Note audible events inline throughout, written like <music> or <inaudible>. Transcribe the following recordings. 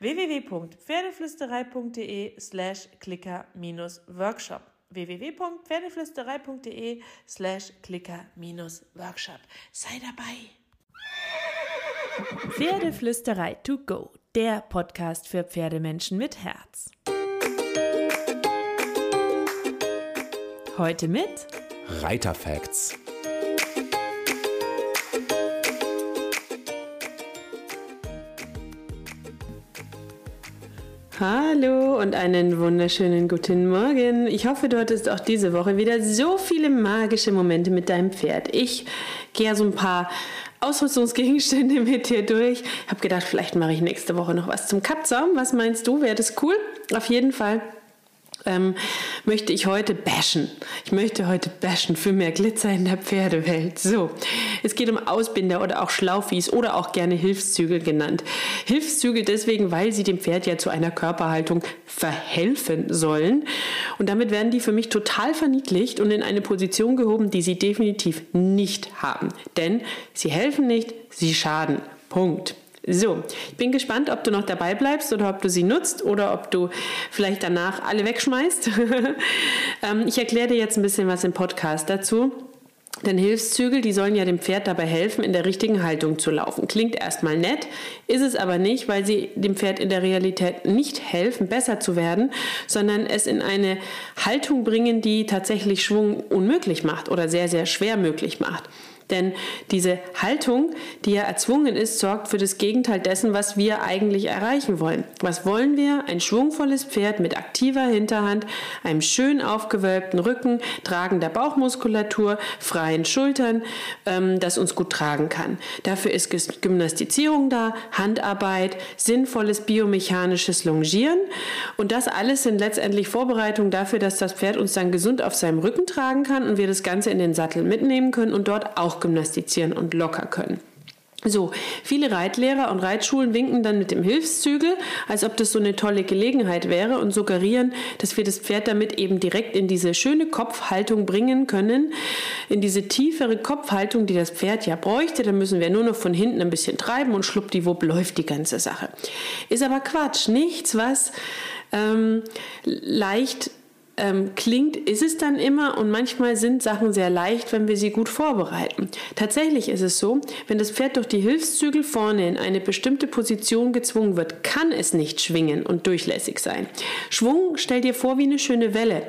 www.pferdeflüsterei.de slash clicker-workshop www.pferdeflüsterei.de slash clicker-workshop Sei dabei! Pferdeflüsterei to go, der Podcast für Pferdemenschen mit Herz. Heute mit Reiterfacts. Hallo und einen wunderschönen guten Morgen. Ich hoffe, du hattest auch diese Woche wieder so viele magische Momente mit deinem Pferd. Ich gehe so ein paar Ausrüstungsgegenstände <laughs> mit dir durch. Ich habe gedacht, vielleicht mache ich nächste Woche noch was zum Kappzaum. Was meinst du? Wäre das cool? Auf jeden Fall ähm, möchte ich heute bashen. Ich möchte heute bashen für mehr Glitzer in der Pferdewelt. So, es geht um Ausbinder oder auch Schlaufies oder auch gerne Hilfszügel genannt. Hilfszügel deswegen, weil sie dem Pferd ja zu einer Körperhaltung verhelfen sollen. Und damit werden die für mich total verniedlicht und in eine Position gehoben, die sie definitiv nicht haben. Denn sie helfen nicht, sie schaden. Punkt. So, ich bin gespannt, ob du noch dabei bleibst oder ob du sie nutzt oder ob du vielleicht danach alle wegschmeißt. <laughs> Ähm, ich erkläre dir jetzt ein bisschen was im Podcast dazu. Denn Hilfszügel, die sollen ja dem Pferd dabei helfen, in der richtigen Haltung zu laufen. Klingt erstmal nett, ist es aber nicht, weil sie dem Pferd in der Realität nicht helfen, besser zu werden, sondern es in eine Haltung bringen, die tatsächlich Schwung unmöglich macht oder sehr, sehr schwer möglich macht. Denn diese Haltung, die ja erzwungen ist, sorgt für das Gegenteil dessen, was wir eigentlich erreichen wollen. Was wollen wir? Ein schwungvolles Pferd mit aktiver Hinterhand, einem schön aufgewölbten Rücken, tragender Bauchmuskulatur, freien Schultern, ähm, das uns gut tragen kann. Dafür ist Gymnastizierung da, Handarbeit, sinnvolles biomechanisches Longieren und das alles sind letztendlich Vorbereitungen dafür, dass das Pferd uns dann gesund auf seinem Rücken tragen kann und wir das Ganze in den Sattel mitnehmen können und dort auch gymnastizieren und locker können. So, viele Reitlehrer und Reitschulen winken dann mit dem Hilfszügel, als ob das so eine tolle Gelegenheit wäre und suggerieren, dass wir das Pferd damit eben direkt in diese schöne Kopfhaltung bringen können, in diese tiefere Kopfhaltung, die das Pferd ja bräuchte. Da müssen wir nur noch von hinten ein bisschen treiben und schluppdiwupp läuft die ganze Sache. Ist aber Quatsch, nichts, was ähm, leicht ähm, klingt, ist es dann immer und manchmal sind Sachen sehr leicht, wenn wir sie gut vorbereiten. Tatsächlich ist es so, wenn das Pferd durch die Hilfszügel vorne in eine bestimmte Position gezwungen wird, kann es nicht schwingen und durchlässig sein. Schwung stell dir vor wie eine schöne Welle,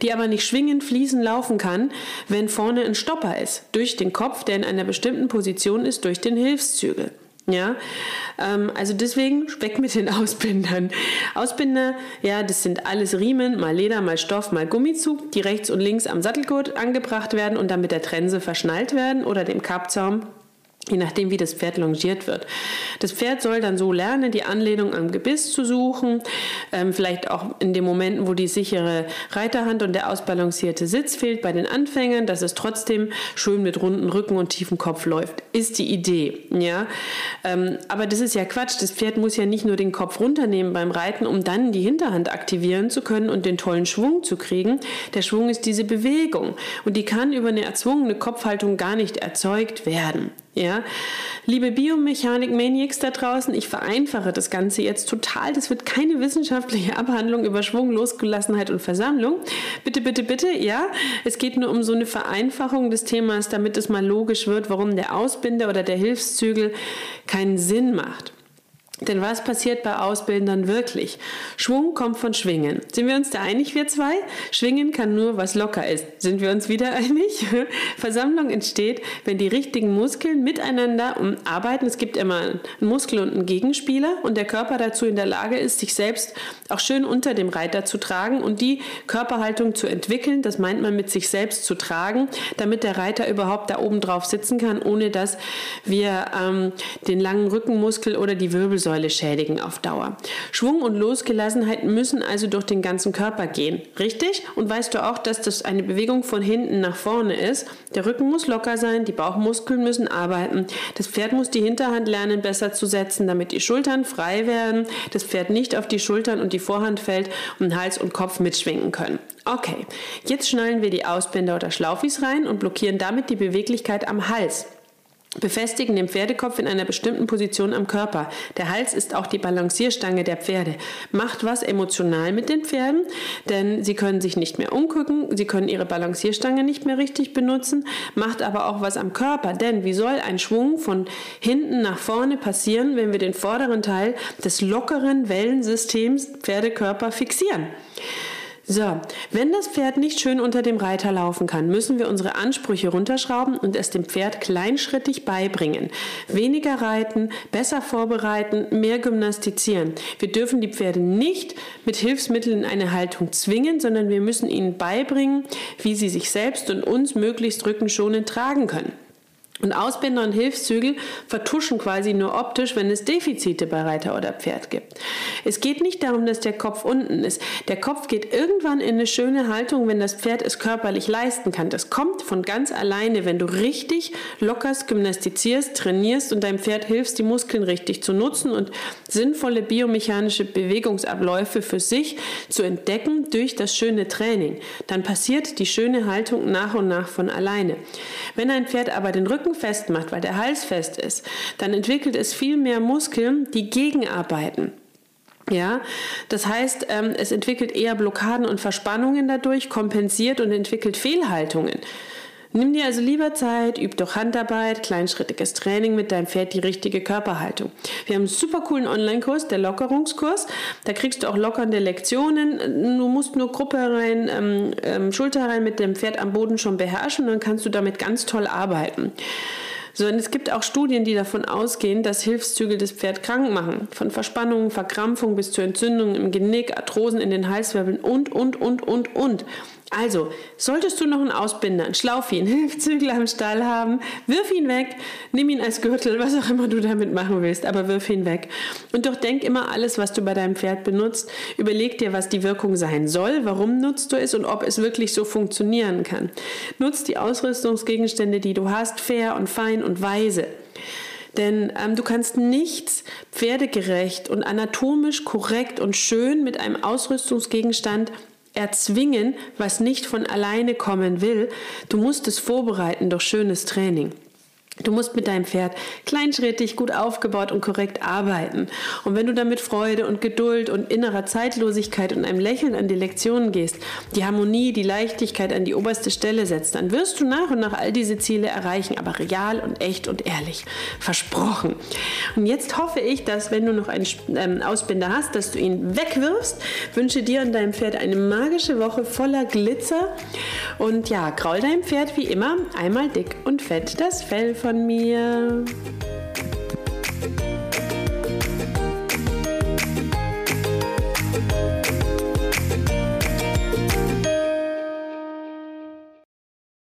die aber nicht schwingend fließen laufen kann, wenn vorne ein Stopper ist, durch den Kopf, der in einer bestimmten Position ist, durch den Hilfszügel. Ja, ähm, also deswegen weg mit den Ausbindern. Ausbinder, ja, das sind alles Riemen, mal Leder, mal Stoff, mal Gummizug, die rechts und links am Sattelgurt angebracht werden und dann mit der Trense verschnallt werden oder dem Kappzaum je nachdem, wie das Pferd longiert wird. Das Pferd soll dann so lernen, die Anlehnung am Gebiss zu suchen, ähm, vielleicht auch in den Momenten, wo die sichere Reiterhand und der ausbalancierte Sitz fehlt bei den Anfängern, dass es trotzdem schön mit runden Rücken und tiefem Kopf läuft, ist die Idee. Ja, ähm, aber das ist ja Quatsch. Das Pferd muss ja nicht nur den Kopf runternehmen beim Reiten, um dann die Hinterhand aktivieren zu können und den tollen Schwung zu kriegen. Der Schwung ist diese Bewegung und die kann über eine erzwungene Kopfhaltung gar nicht erzeugt werden. Ja, liebe Biomechanik-Maniacs da draußen, ich vereinfache das Ganze jetzt total. Das wird keine wissenschaftliche Abhandlung über Schwung, Losgelassenheit und Versammlung. Bitte, bitte, bitte, ja. Es geht nur um so eine Vereinfachung des Themas, damit es mal logisch wird, warum der Ausbinder oder der Hilfszügel keinen Sinn macht. Denn was passiert bei Ausbildern wirklich? Schwung kommt von Schwingen. Sind wir uns da einig, wir zwei? Schwingen kann nur, was locker ist. Sind wir uns wieder <laughs> einig? Versammlung entsteht, wenn die richtigen Muskeln miteinander arbeiten. Es gibt immer einen Muskel und einen Gegenspieler und der Körper dazu in der Lage ist, sich selbst auch schön unter dem Reiter zu tragen und die Körperhaltung zu entwickeln. Das meint man mit sich selbst zu tragen, damit der Reiter überhaupt da oben drauf sitzen kann, ohne dass wir ähm, den langen Rückenmuskel oder die Wirbelsäule Wirbelsäule schädigen auf Dauer. Schwung und Losgelassenheit müssen also durch den ganzen Körper gehen. Richtig? Und weißt du auch, dass das eine Bewegung von hinten nach vorne ist? Der Rücken muss locker sein, die Bauchmuskeln müssen arbeiten. Das Pferd muss die Hinterhand lernen, besser zu setzen, damit die Schultern frei werden, das Pferd nicht auf die Schultern und die Vorhand fällt und Hals und Kopf mitschwingen können. Okay, jetzt schnallen wir die Ausbinder oder Schlaufis rein und blockieren damit die Beweglichkeit am Hals befestigen den Pferdekopf in einer bestimmten Position am Körper. Der Hals ist auch die Balancierstange der Pferde. Macht was emotional mit den Pferden, denn sie können sich nicht mehr umgucken, sie können ihre Balancierstange nicht mehr richtig benutzen, macht aber auch was am Körper, denn wie soll ein Schwung von hinten nach vorne passieren, wenn wir den vorderen Teil des lockeren Wellensystems Pferdekörper fixieren? So, wenn das Pferd nicht schön unter dem Reiter laufen kann, müssen wir unsere Ansprüche runterschrauben und es dem Pferd kleinschrittig beibringen. Weniger reiten, besser vorbereiten, mehr gymnastizieren. Wir dürfen die Pferde nicht mit Hilfsmitteln in eine Haltung zwingen, sondern wir müssen ihnen beibringen, wie sie sich selbst und uns möglichst rückenschonend tragen können. Und Ausbinder und Hilfszügel vertuschen quasi nur optisch, wenn es Defizite bei Reiter oder Pferd gibt. Es geht nicht darum, dass der Kopf unten ist. Der Kopf geht irgendwann in eine schöne Haltung, wenn das Pferd es körperlich leisten kann. Das kommt von ganz alleine, wenn du richtig lockerst, gymnastizierst, trainierst und deinem Pferd hilfst, die Muskeln richtig zu nutzen und sinnvolle biomechanische Bewegungsabläufe für sich zu entdecken durch das schöne Training. Dann passiert die schöne Haltung nach und nach von alleine. Wenn ein Pferd aber den Rücken Rücken festmacht, weil der Hals fest ist, dann entwickelt es viel mehr Muskeln, die gegenarbeiten. Ja, das heißt, ähm, es entwickelt eher Blockaden und Verspannungen dadurch, kompensiert und entwickelt Fehlhaltungen. Nimm dir also lieber Zeit, üb doch Handarbeit, kleinschrittiges Training mit deinem Pferd die richtige Körperhaltung. Wir haben einen super coolen Online-Kurs, der Lockerungskurs. Da kriegst du auch lockernde Lektionen. Du musst nur Gruppe rein, ähm, ähm, Schulter rein mit dem Pferd am Boden schon beherrschen dann kannst du damit ganz toll arbeiten. So, und es gibt auch Studien, die davon ausgehen, dass Hilfszüge das Pferd krank machen. Von Verspannungen, Verkrampfung bis zu Entzündungen im Genick, Arthrosen in den Halswirbeln und, und, und, und, und. Also, solltest du noch einen Ausbinder, einen Schlaufi, einen <laughs> Hilfszügel am Stall haben, wirf ihn weg, nimm ihn als Gürtel, was auch immer du damit machen willst, aber wirf ihn weg. Und doch denk immer alles, was du bei deinem Pferd benutzt, überleg dir, was die Wirkung sein soll, warum nutzt du es und ob es wirklich so funktionieren kann. Nutz die Ausrüstungsgegenstände, die du hast, fair und fein und weise. Denn ähm, du kannst nichts pferdegerecht und anatomisch korrekt und schön mit einem Ausrüstungsgegenstand erzwingen, was nicht von alleine kommen will. Du musst es vorbereiten durch schönes Training. Du musst mit deinem Pferd kleinschrittig, gut aufgebaut und korrekt arbeiten. Und wenn du dann mit Freude und Geduld und innerer Zeitlosigkeit und einem Lächeln an die Lektionen gehst, die Harmonie, die Leichtigkeit an die oberste Stelle setzt, dann wirst du nach und nach all diese Ziele erreichen, aber real und echt und ehrlich. Versprochen. Und jetzt hoffe ich, dass wenn du noch einen ähm, Ausbinder hast, dass du ihn wegwirfst. Wünsche dir und deinem Pferd eine magische Woche voller Glitzer. Und ja, kraul deinem Pferd wie immer einmal dick und fett das Fell von von mir.